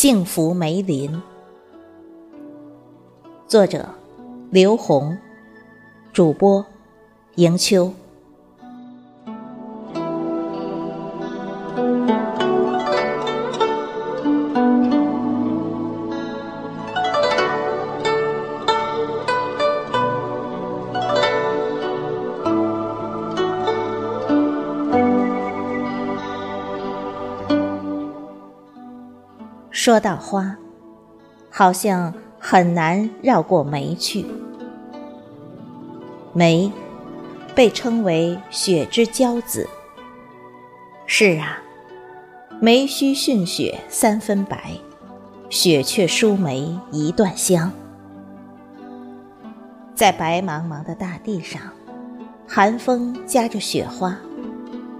幸福梅林，作者刘红，主播迎秋。说到花，好像很难绕过梅去。梅被称为雪之骄子。是啊，梅须逊雪三分白，雪却输梅一段香。在白茫茫的大地上，寒风夹着雪花，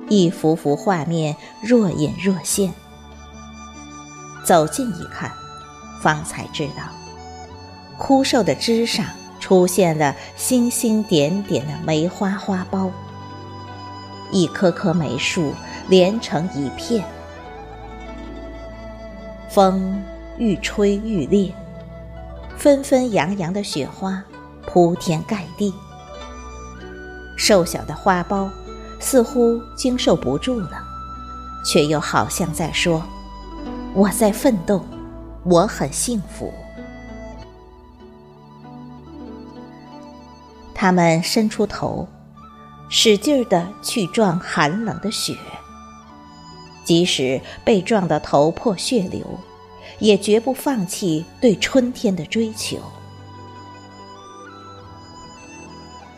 一幅幅画面若隐若现。走近一看，方才知道，枯瘦的枝上出现了星星点点的梅花花苞，一棵棵梅树连成一片。风愈吹愈烈，纷纷扬扬的雪花铺天盖地。瘦小的花苞似乎经受不住了，却又好像在说。我在奋斗，我很幸福。他们伸出头，使劲儿的去撞寒冷的雪，即使被撞得头破血流，也绝不放弃对春天的追求。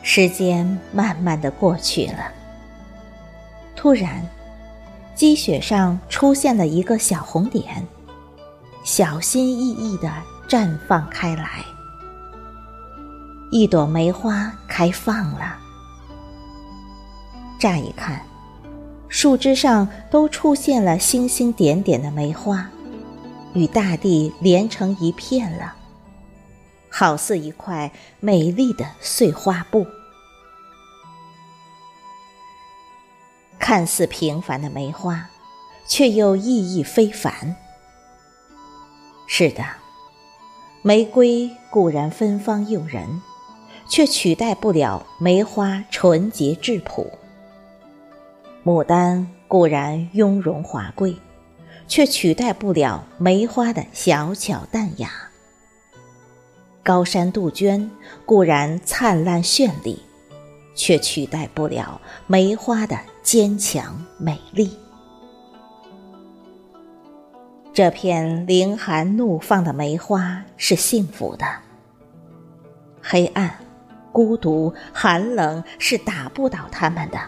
时间慢慢的过去了，突然。积雪上出现了一个小红点，小心翼翼地绽放开来。一朵梅花开放了。乍一看，树枝上都出现了星星点点的梅花，与大地连成一片了，好似一块美丽的碎花布。看似平凡的梅花，却又意义非凡。是的，玫瑰固然芬芳诱人，却取代不了梅花纯洁质朴；牡丹固然雍容华贵，却取代不了梅花的小巧淡雅；高山杜鹃固然灿烂绚丽。却取代不了梅花的坚强美丽。这片凌寒怒放的梅花是幸福的。黑暗、孤独、寒冷是打不倒他们的。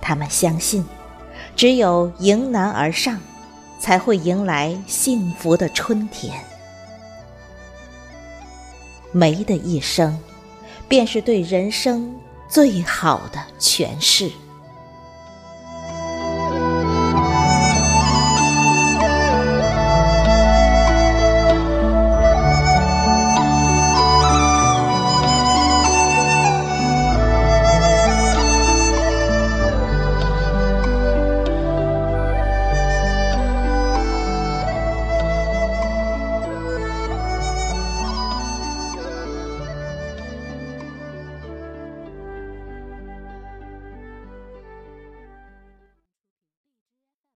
他们相信，只有迎难而上，才会迎来幸福的春天。梅的一生。便是对人生最好的诠释。